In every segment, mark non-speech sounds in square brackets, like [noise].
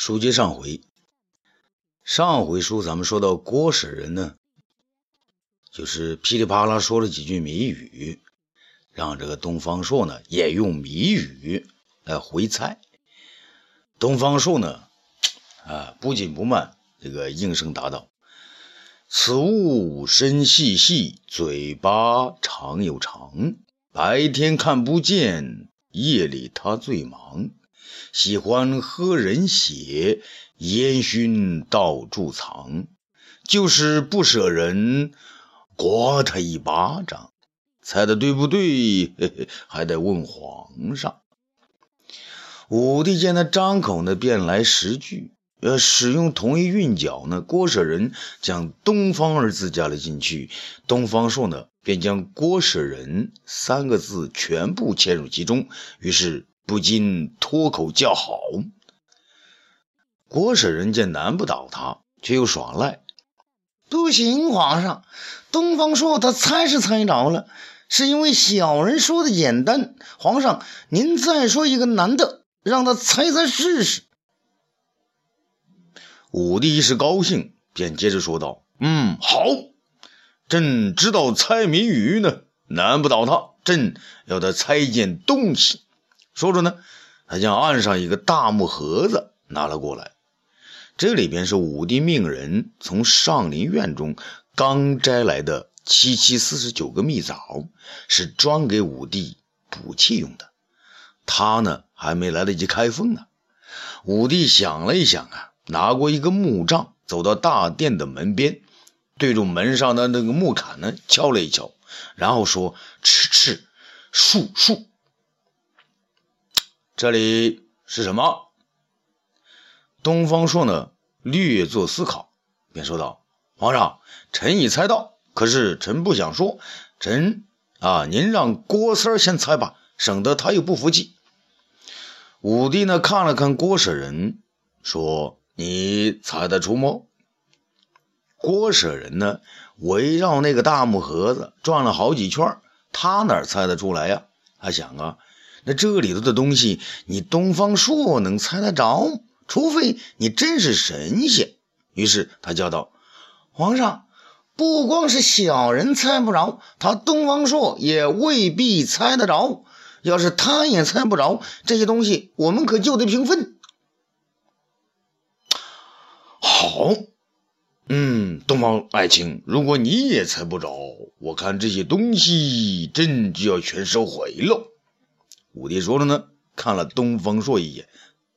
书接上回，上回书咱们说到郭舍人呢，就是噼里啪啦说了几句谜语，让这个东方朔呢也用谜语来回猜。东方朔呢，啊，不紧不慢，这个应声答道：“此物身细细，嘴巴长又长，白天看不见，夜里它最忙。”喜欢喝人血，烟熏到处藏，就是不舍人刮他一巴掌。猜的对不对？嘿嘿还得问皇上。武帝见他张口呢，便来十句，呃，使用同一韵脚呢。郭舍人将“东方”二字加了进去，东方朔呢，便将“郭舍人”三个字全部嵌入其中，于是。不禁脱口叫好。郭婶人见难不倒他，却又耍赖。不行，皇上，东方朔他猜是猜着了，是因为小人说的简单。皇上，您再说一个难的，让他猜猜试试。武帝一时高兴，便接着说道：“嗯，好，朕知道猜谜语呢，难不倒他。朕要他猜一件东西。”说着呢，他将岸上一个大木盒子拿了过来，这里边是武帝命人从上林苑中刚摘来的七七四十九个蜜枣，是专给武帝补气用的。他呢还没来得及开封呢，武帝想了一想啊，拿过一个木杖，走到大殿的门边，对着门上的那个木坎呢敲了一敲，然后说：“吃吃，树树。”这里是什么？东方朔呢？略作思考，便说道：“皇上，臣已猜到，可是臣不想说。臣啊，您让郭三先猜吧，省得他又不服气。”武帝呢，看了看郭舍人，说：“你猜得出吗？”郭舍人呢，围绕那个大木盒子转了好几圈，他哪猜得出来呀？他想啊。那这里头的东西，你东方朔能猜得着？除非你真是神仙。于是他叫道：“皇上，不光是小人猜不着，他东方朔也未必猜得着。要是他也猜不着这些东西，我们可就得平分。”好，嗯，东方爱卿，如果你也猜不着，我看这些东西朕就要全收回了。武帝说了呢，看了东方朔一眼，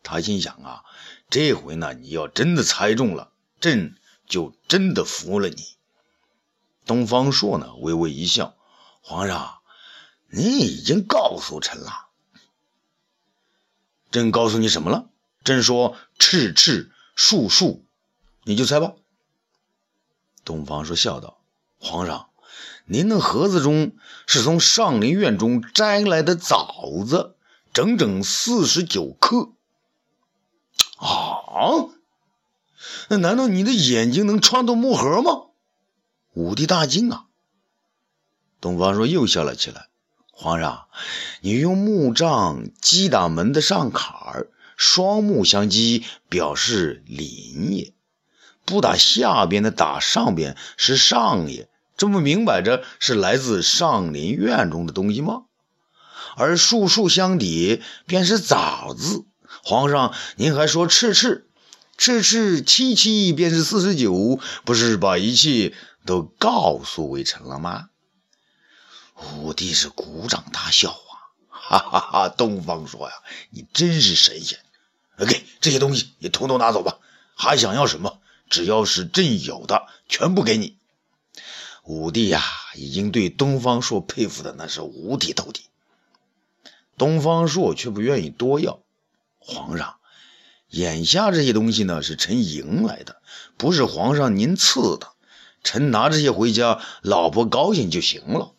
他心想啊，这回呢，你要真的猜中了，朕就真的服了你。东方朔呢，微微一笑，皇上，您已经告诉臣了。朕告诉你什么了？朕说赤赤树树，你就猜吧。东方朔笑道，皇上。您那盒子中是从上林苑中摘来的枣子，整整四十九颗。啊！那难道你的眼睛能穿透木盒吗？武帝大惊啊！东方朔又笑了起来。皇上，你用木杖击打门的上坎儿，双目相击，表示临也；不打下边的，打上边是上也。这不明摆着是来自上林苑中的东西吗？而树树相抵，便是枣字。皇上，您还说赤赤，赤赤七七便是四十九，不是把一切都告诉微臣了吗？武帝是鼓掌大笑啊，哈哈哈！东方说呀，你真是神仙。给这些东西，你统统拿走吧。还想要什么？只要是朕有的，全部给你。武帝呀，已经对东方朔佩服的那是五体投地。东方朔却不愿意多要。皇上，眼下这些东西呢，是臣赢来的，不是皇上您赐的。臣拿这些回家，老婆高兴就行了。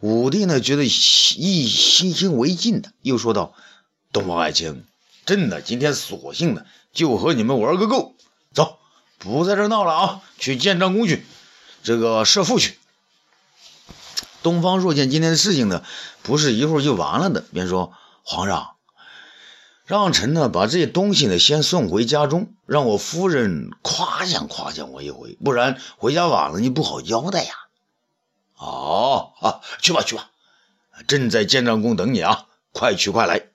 武帝呢，觉得意欣欣为尽的，又说道：“东方爱卿，朕呢，今天索性呢，就和你们玩个够。走，不在这闹了啊，去见长公去。”这个设父去。东方朔见今天的事情呢，不是一会儿就完了的，便说：“皇上，让臣呢把这些东西呢先送回家中，让我夫人夸奖夸奖我一回，不然回家晚了你不好交代呀。哦，啊，去吧去吧，朕在建章宫等你啊，快去快来。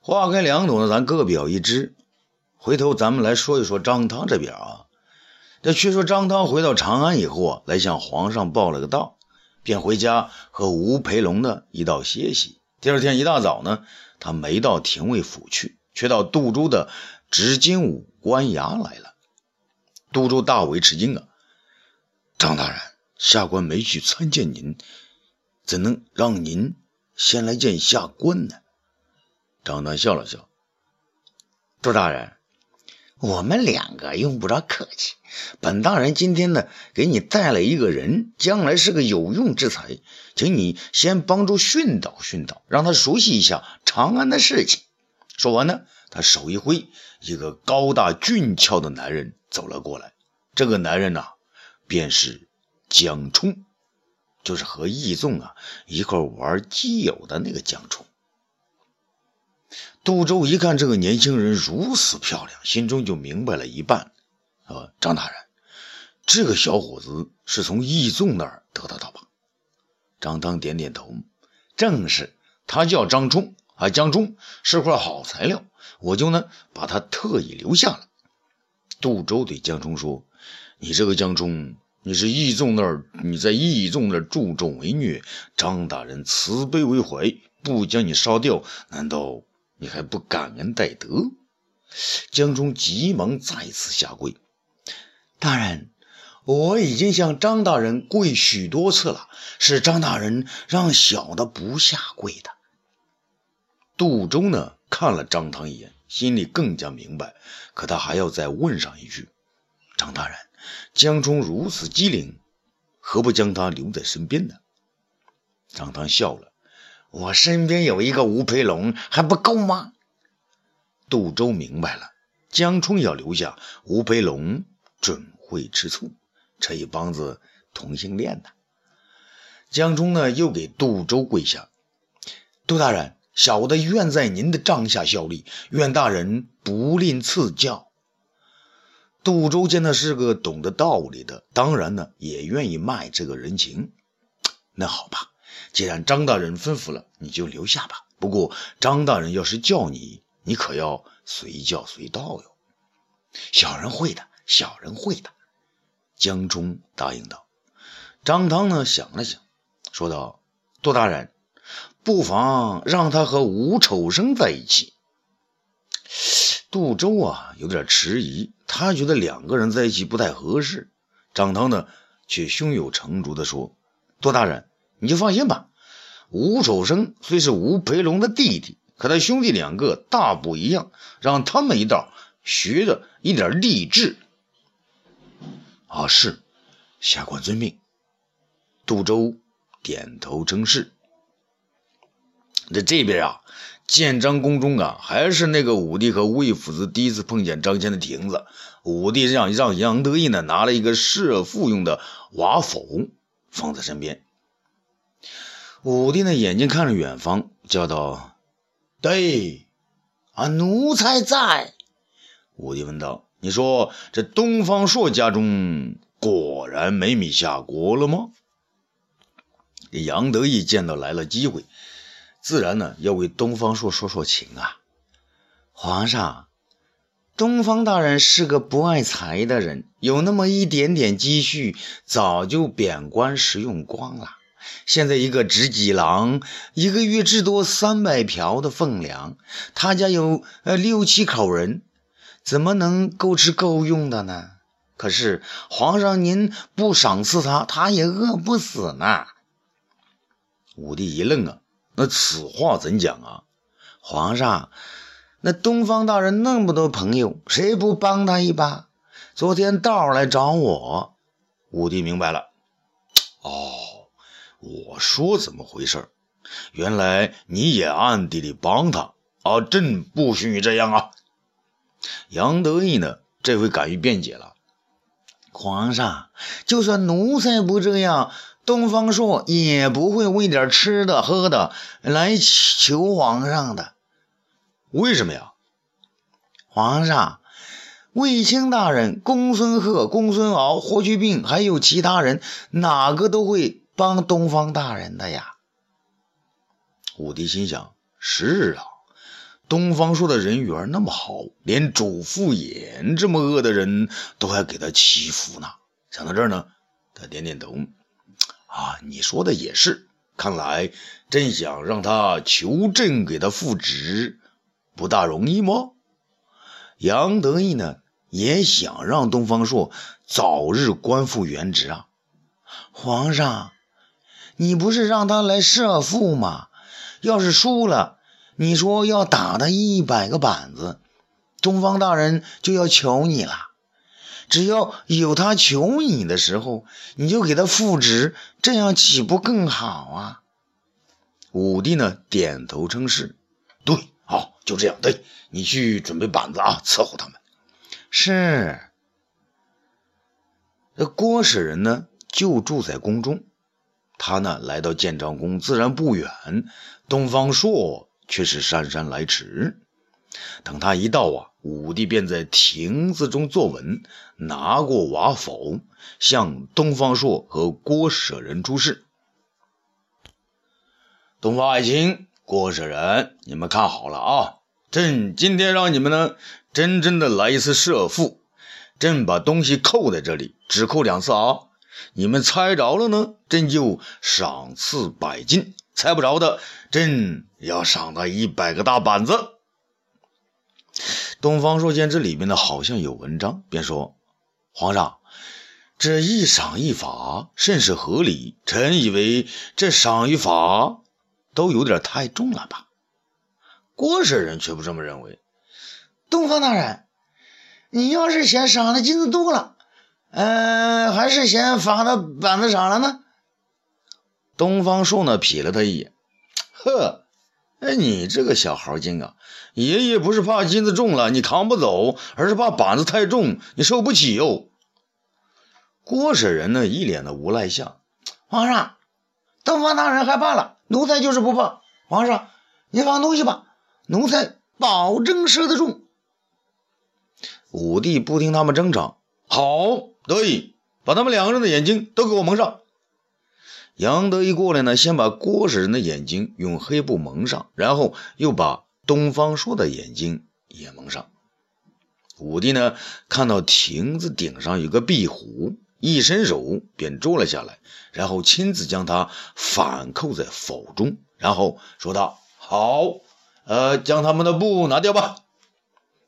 话开两朵呢，咱各表一枝。回头咱们来说一说张汤这边啊。这却说张汤回到长安以后啊，来向皇上报了个到，便回家和吴培龙呢一道歇息。第二天一大早呢。他没到廷尉府去，却到杜州的执金吾官衙来了。杜州大为吃惊啊！张大人，下官没去参见您，怎能让您先来见下官呢？张丹笑了笑：“杜大人，我们两个用不着客气。本大人今天呢，给你带了一个人，将来是个有用之才，请你先帮助训导训导，让他熟悉一下。”长安的事情，说完呢，他手一挥，一个高大俊俏的男人走了过来。这个男人呐，便是江冲，就是和义纵啊一块玩基友的那个江冲。杜周一看这个年轻人如此漂亮，心中就明白了一半。啊，张大人，这个小伙子是从义纵那儿得到的吧？张汤点点头，正是，他叫张冲。啊，江冲是块好材料，我就呢把他特意留下了。杜周对江冲说：“你这个江冲，你是义纵那儿，你在义纵那儿助纣为虐，张大人慈悲为怀，不将你杀掉，难道你还不感恩戴德？”江冲急忙再次下跪：“大人，我已经向张大人跪许多次了，是张大人让小的不下跪的。”杜周呢看了张汤一眼，心里更加明白，可他还要再问上一句：“张大人，江冲如此机灵，何不将他留在身边呢？”张汤笑了：“我身边有一个吴培龙，还不够吗？”杜周明白了，江冲要留下吴培龙，准会吃醋，这一帮子同性恋呐。江冲呢又给杜周跪下：“杜大人。”小的愿在您的帐下效力，愿大人不吝赐教。杜周见他是个懂得道理的，当然呢也愿意卖这个人情。那好吧，既然张大人吩咐了，你就留下吧。不过张大人要是叫你，你可要随叫随到哟。小人会的，小人会的。江冲答应道。张汤呢想了想，说道：“杜大人。”不妨让他和吴丑生在一起。杜周啊，有点迟疑，他觉得两个人在一起不太合适。张汤呢，却胸有成竹地说：“杜大人，你就放心吧。吴守生虽是吴培龙的弟弟，可他兄弟两个大不一样，让他们一道学着一点励志。”啊，是，下官遵命。杜周点头称是。这这边啊，建章宫中啊，还是那个武帝和魏夫子第一次碰见张骞的亭子。武帝让让杨得意呢拿了一个射父用的瓦否放在身边。武帝的眼睛看着远方，叫道：“对，啊，奴才在。”武帝问道：“你说这东方朔家中果然没米下锅了吗？”杨得意见到来了机会。自然呢，要为东方朔说说情啊。皇上，东方大人是个不爱财的人，有那么一点点积蓄，早就贬官时用光了。现在一个执戟郎，一个月至多三百瓢的俸粮，他家有呃六七口人，怎么能够吃够用的呢？可是皇上您不赏赐他，他也饿不死呢。武帝一愣啊。那此话怎讲啊？皇上，那东方大人那么多朋友，谁不帮他一把？昨天道来找我，武帝明白了。哦，我说怎么回事？原来你也暗地里帮他啊！朕不许你这样啊！杨得意呢，这回敢于辩解了。皇上，就算奴才不这样。东方朔也不会为点吃的喝的来求皇上的。为什么呀？皇上，卫青大人、公孙贺、公孙敖、霍去病，还有其他人，哪个都会帮东方大人的呀？武帝心想：是啊，东方朔的人缘那么好，连主父偃这么恶的人都还给他祈福呢。想到这儿呢，他点点头。啊，你说的也是。看来朕想让他求朕给他复职，不大容易吗？杨得意呢，也想让东方朔早日官复原职啊。皇上，你不是让他来设伏吗？要是输了，你说要打他一百个板子，东方大人就要求你了。只要有他求你的时候，你就给他复职，这样岂不更好啊？武帝呢，点头称是。对，好，就这样。对你去准备板子啊，伺候他们。是。这郭舍人呢，就住在宫中。他呢，来到建章宫自然不远，东方朔却是姗姗来迟。等他一到啊，武帝便在亭子中坐稳，拿过瓦否，向东方朔和郭舍人出示。东方爱卿、郭舍人，你们看好了啊！朕今天让你们呢，真正的来一次设父。朕把东西扣在这里，只扣两次啊！你们猜着了呢，朕就赏赐百金；猜不着的，朕要赏他一百个大板子。东方朔见这里面呢好像有文章，便说：“皇上，这一赏一罚甚是合理。臣以为这赏与罚都有点太重了吧？”郭舍人却不这么认为。东方大人，你要是嫌赏的金子多了，嗯，还是嫌罚到板子上了呢？东方朔呢瞥了他一眼，呵。哎，你这个小猴精啊！爷爷不是怕金子重了你扛不走，而是怕板子太重你受不起哟。郭舍人呢，一脸的无赖相。皇上，东方大人害怕了，奴才就是不怕。皇上，你放东西吧，奴才保证射得中。武帝不听他们争吵，好，得意，把他们两个人的眼睛都给我蒙上。杨得意过来呢，先把郭舍人的眼睛用黑布蒙上，然后又把东方朔的眼睛也蒙上。武帝呢，看到亭子顶上有个壁虎，一伸手便捉了下来，然后亲自将它反扣在否中，然后说道：“好，呃，将他们的布拿掉吧。”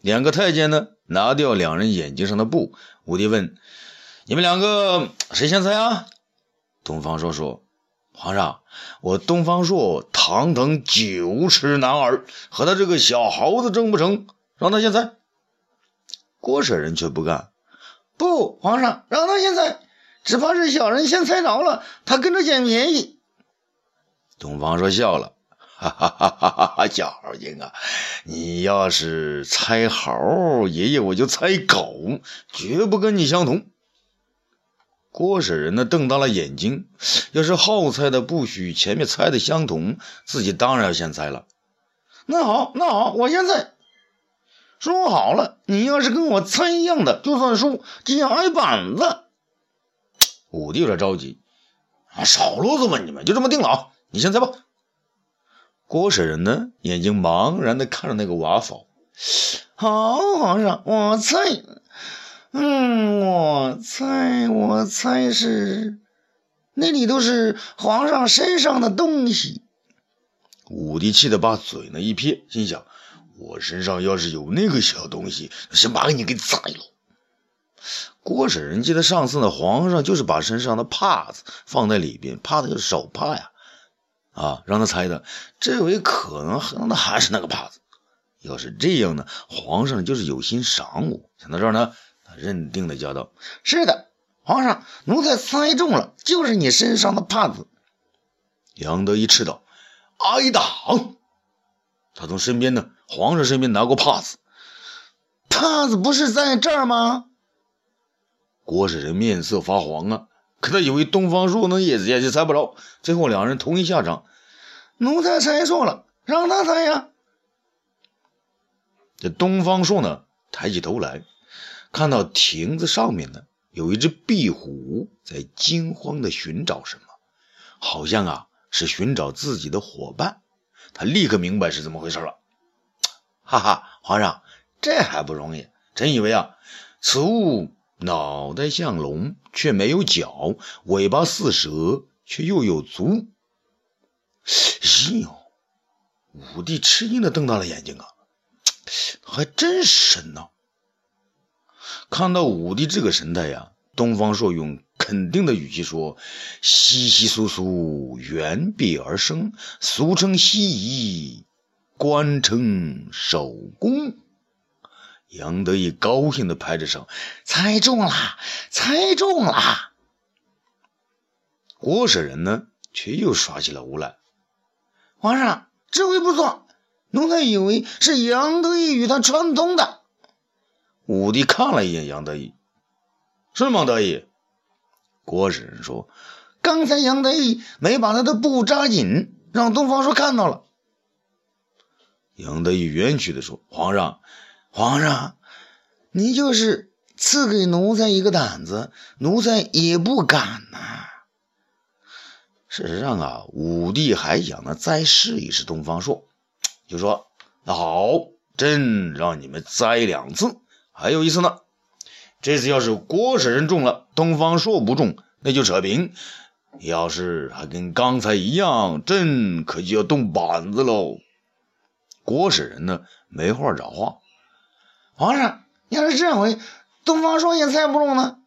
两个太监呢，拿掉两人眼睛上的布。武帝问：“你们两个 [tsk] 谁先猜啊？”东方朔说：“皇上，我东方朔堂堂九尺男儿，和他这个小猴子争不成？让他先猜。”郭舍人却不干：“不，皇上，让他先猜，只怕是小人先猜着了，他跟着捡便宜。”东方朔笑了：“哈哈哈哈哈！小猴精啊，你要是猜猴，爷爷我就猜狗，绝不跟你相同。”郭舍人呢，瞪大了眼睛。要是好猜的不许前面猜的相同，自己当然要先猜了。那好，那好，我先猜。说好了，你要是跟我猜一样的，就算输，就要挨板子。武帝有点着急，啊，少啰嗦吧，你们就这么定了啊！你先猜吧。郭舍人呢，眼睛茫然的看着那个瓦否。好，皇上，我猜。嗯，我猜，我猜是那里都是皇上身上的东西。武帝气得把嘴呢一撇，心想：我身上要是有那个小东西，先把你给宰了。郭婶人记得上次呢，皇上就是把身上的帕子放在里边，怕的就是手帕呀，啊，让他猜的。这回可能那还是那个帕子。要是这样呢，皇上就是有心赏我。想到这儿呢。他认定的叫道：“是的，皇上，奴才猜中了，就是你身上的帕子。”杨德一斥道：“挨打！”他从身边呢，皇上身边拿过帕子，帕子不是在这儿吗？郭使人面色发黄啊，可他以为东方朔能一也就猜不着，最后两人同一下场。奴才猜错了，让他猜呀。这东方朔呢，抬起头来，看到亭子上面呢有一只壁虎在惊慌的寻找什么，好像啊是寻找自己的伙伴。他立刻明白是怎么回事了。[tsk] 哈哈，皇上，这还不容易？臣以为啊，此物脑袋像龙，却没有角；尾巴似蛇，却又有足。咦哟！武帝吃惊的瞪大了眼睛啊！[tsk] 还真神呐！看到武帝这个神态呀，东方朔用肯定的语气说：“稀稀疏疏，远壁而生，俗称西夷，官称守宫。”杨得意高兴的拍着手：“猜中了，猜中了！”郭舍人呢，却又耍起了无赖。皇上，这回不错。奴才以为是杨得意与他串通的。武帝看了一眼杨得意，是吗？得意。郭使人说：“刚才杨得意没把他的布扎紧，让东方朔看到了。”杨得意冤屈的说：“皇上，皇上，你就是赐给奴才一个胆子，奴才也不敢呐。”事实上啊，武帝还想呢，再试一试东方朔。就说那好，朕让你们栽两次，还有一次呢。这次要是郭舍人中了，东方朔不中，那就扯平。要是还跟刚才一样，朕可就要动板子喽。郭舍人呢，没话找话。皇上，要是这回东方朔也猜不中呢？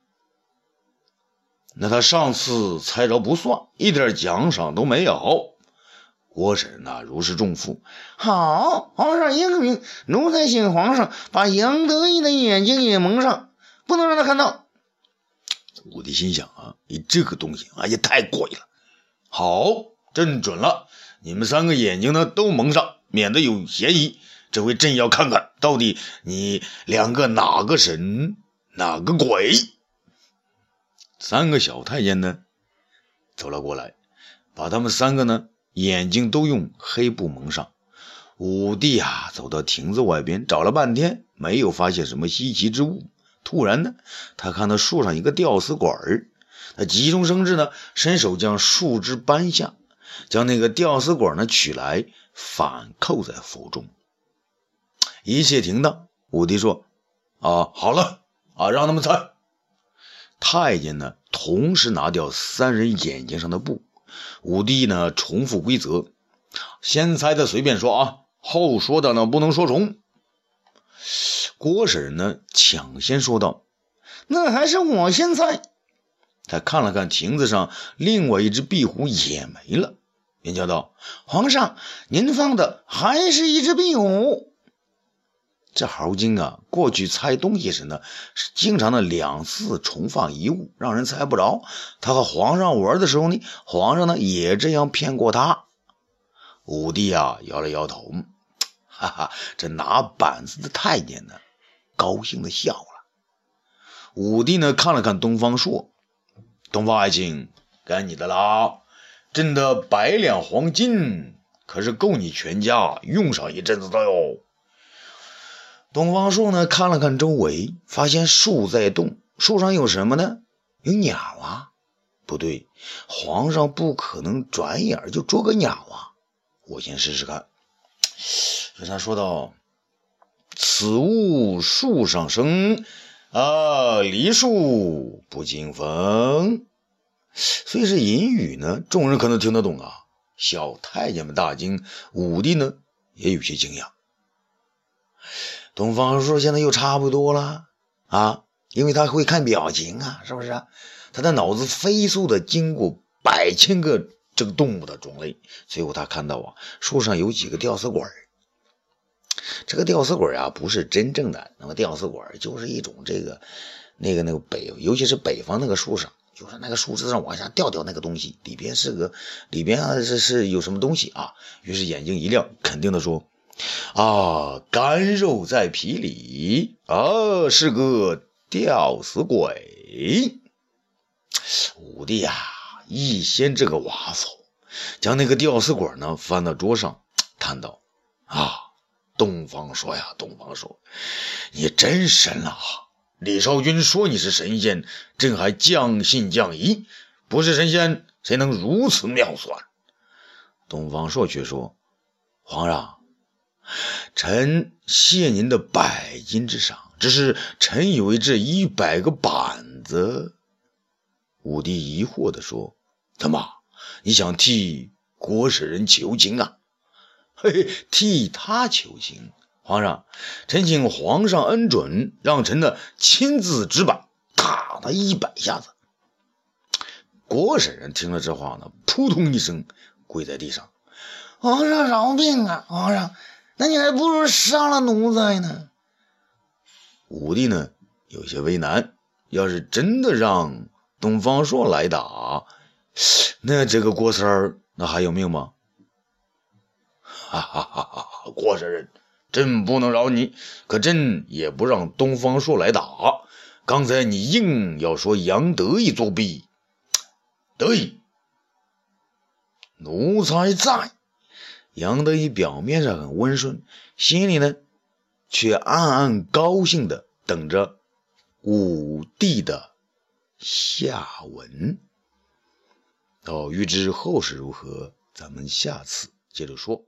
那他上次猜着不算，一点奖赏都没有。郭婶呐，如释重负。好，皇上英明，奴才请皇上把杨得意的眼睛也蒙上，不能让他看到。武帝心想啊，你这个东西啊也太贵了。好，朕准了，你们三个眼睛呢都蒙上，免得有嫌疑。这回朕要看看到底你两个哪个神，哪个鬼。三个小太监呢走了过来，把他们三个呢。眼睛都用黑布蒙上。武帝啊，走到亭子外边，找了半天，没有发现什么稀奇之物。突然呢，他看到树上一个吊丝管儿，他急中生智呢，伸手将树枝扳下，将那个吊丝管呢取来，反扣在腹中。一切停当。武帝说：“啊，好了啊，让他们猜。”太监呢，同时拿掉三人眼睛上的布。武帝呢，重复规则，先猜的随便说啊，后说的呢不能说重。郭婶呢，抢先说道：“那还是我先猜。”他看了看亭子上另外一只壁虎也没了，便叫道：“皇上，您放的还是一只壁虎。”这猴精啊，过去猜东西时呢，是经常的两次重放一物，让人猜不着。他和皇上玩的时候呢，皇上呢也这样骗过他。武帝啊，摇了摇头，哈哈，这拿板子的太监呢，高兴的笑了。武帝呢，看了看东方朔，东方爱卿，该你的啦。朕的百两黄金可是够你全家用上一阵子的哟。东方朔呢，看了看周围，发现树在动，树上有什么呢？有鸟啊！不对，皇上不可能转眼就捉个鸟啊！我先试试看。这他说道：“此物树上生，啊，梨树不经风。”虽是隐语呢，众人可能听得懂啊。小太监们大惊，武帝呢也有些惊讶。东方树现在又差不多了啊，因为他会看表情啊，是不是？他的脑子飞速的经过百千个这个动物的种类，最后他看到啊，树上有几个吊死鬼这个吊死鬼啊，不是真正的那个吊死鬼，就是一种这个那个那个北，尤其是北方那个树上，就是那个树枝上往下掉掉那个东西，里边是个里边啊是是有什么东西啊？于是眼睛一亮，肯定的说。啊，干肉在皮里啊，是个吊死鬼。武帝呀，一掀这个瓦否，将那个吊死鬼呢翻到桌上，叹道：“啊，东方朔呀，东方朔，你真神了！李少君说你是神仙，朕还将信将疑。不是神仙，谁能如此妙算？东方朔却说：“皇上，臣谢您的百金之赏，只是臣以为这一百个板子。”武帝疑惑地说：“怎么，你想替郭舍人求情啊？” [laughs] 嘿嘿，替他求情，皇上，臣请皇上恩准，让臣呢亲自执板打他一百下子。郭婶人听了这话呢，扑通一声跪在地上：“皇上饶命啊！皇上，那你还不如杀了奴才呢。”武帝呢有些为难，要是真的让东方朔来打，那这个郭三儿那还有命吗？哈哈哈哈！郭大人，朕不能饶你，可朕也不让东方朔来打。刚才你硬要说杨得意作弊，得意，奴才在。杨得意表面上很温顺，心里呢却暗暗高兴的等着武帝的下文。到预知后事如何，咱们下次接着说。